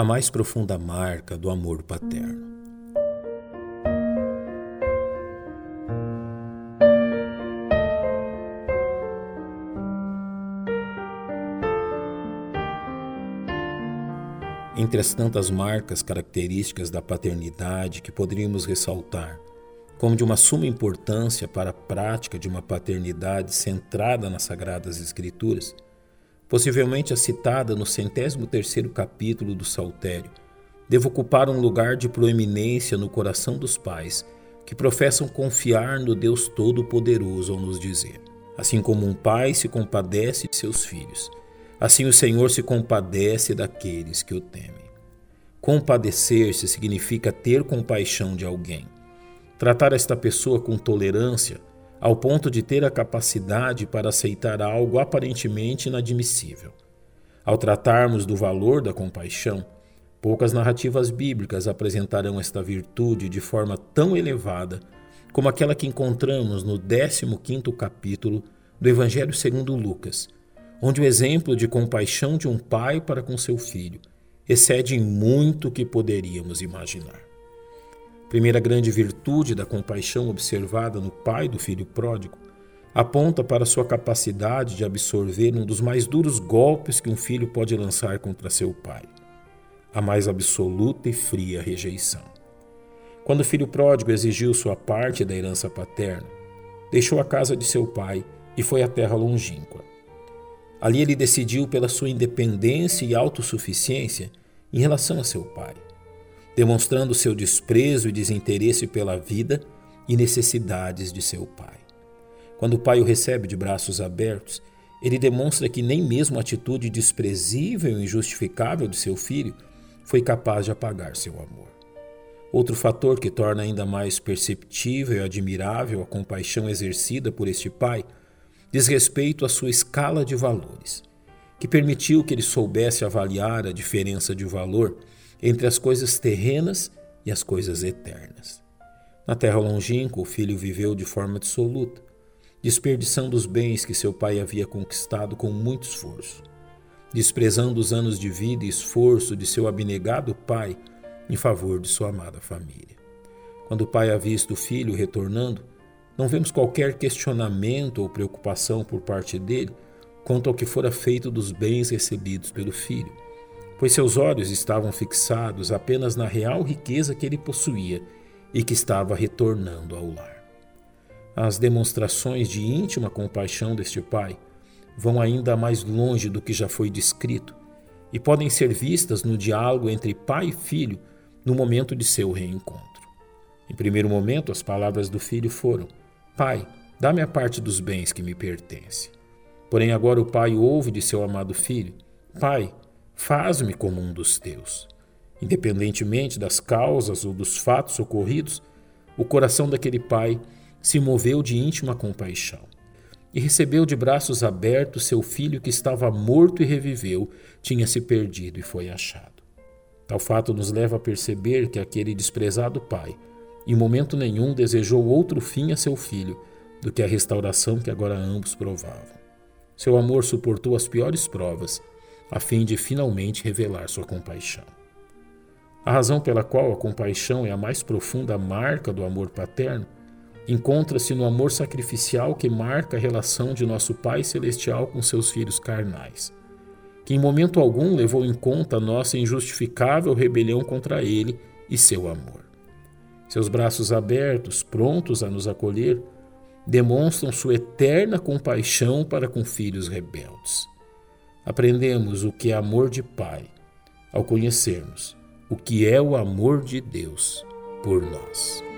a mais profunda marca do amor paterno. Entre as tantas marcas características da paternidade que poderíamos ressaltar, como de uma suma importância para a prática de uma paternidade centrada nas Sagradas Escrituras, possivelmente a citada no centésimo terceiro capítulo do Saltério, deve ocupar um lugar de proeminência no coração dos pais que professam confiar no Deus Todo-Poderoso ao nos dizer. Assim como um pai se compadece de seus filhos, Assim o Senhor se compadece daqueles que o temem. Compadecer-se significa ter compaixão de alguém. Tratar esta pessoa com tolerância, ao ponto de ter a capacidade para aceitar algo aparentemente inadmissível. Ao tratarmos do valor da compaixão, poucas narrativas bíblicas apresentarão esta virtude de forma tão elevada como aquela que encontramos no 15º capítulo do Evangelho segundo Lucas, onde o exemplo de compaixão de um pai para com seu filho excede em muito o que poderíamos imaginar. Primeira grande virtude da compaixão observada no pai do filho pródigo aponta para sua capacidade de absorver um dos mais duros golpes que um filho pode lançar contra seu pai, a mais absoluta e fria rejeição. Quando o filho pródigo exigiu sua parte da herança paterna, deixou a casa de seu pai e foi à terra longínqua. Ali ele decidiu pela sua independência e autossuficiência em relação a seu pai, demonstrando seu desprezo e desinteresse pela vida e necessidades de seu pai. Quando o pai o recebe de braços abertos, ele demonstra que nem mesmo a atitude desprezível e injustificável de seu filho foi capaz de apagar seu amor. Outro fator que torna ainda mais perceptível e admirável a compaixão exercida por este pai diz respeito à sua escala de valores, que permitiu que ele soubesse avaliar a diferença de valor entre as coisas terrenas e as coisas eternas. Na terra longínqua, o filho viveu de forma dissoluta, desperdiçando os bens que seu pai havia conquistado com muito esforço, desprezando os anos de vida e esforço de seu abnegado pai em favor de sua amada família. Quando o pai avista o filho retornando, não vemos qualquer questionamento ou preocupação por parte dele quanto ao que fora feito dos bens recebidos pelo filho, pois seus olhos estavam fixados apenas na real riqueza que ele possuía e que estava retornando ao lar. As demonstrações de íntima compaixão deste pai vão ainda mais longe do que já foi descrito e podem ser vistas no diálogo entre pai e filho no momento de seu reencontro. Em primeiro momento, as palavras do filho foram: Pai, dá-me a parte dos bens que me pertence. Porém, agora o pai ouve de seu amado filho: Pai, faz-me como um dos teus. Independentemente das causas ou dos fatos ocorridos, o coração daquele pai se moveu de íntima compaixão e recebeu de braços abertos seu filho que estava morto e reviveu, tinha se perdido e foi achado. Tal fato nos leva a perceber que aquele desprezado pai em momento nenhum desejou outro fim a seu filho do que a restauração que agora ambos provavam. Seu amor suportou as piores provas, a fim de finalmente revelar sua compaixão. A razão pela qual a compaixão é a mais profunda marca do amor paterno encontra-se no amor sacrificial que marca a relação de nosso Pai Celestial com seus filhos carnais, que em momento algum levou em conta a nossa injustificável rebelião contra Ele e seu amor. Seus braços abertos, prontos a nos acolher, demonstram sua eterna compaixão para com filhos rebeldes. Aprendemos o que é amor de pai ao conhecermos o que é o amor de Deus por nós.